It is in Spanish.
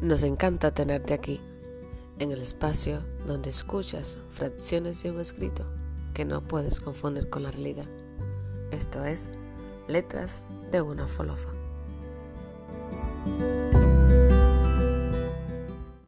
Nos encanta tenerte aquí, en el espacio donde escuchas fracciones de un escrito que no puedes confundir con la realidad. Esto es Letras de una Folofa.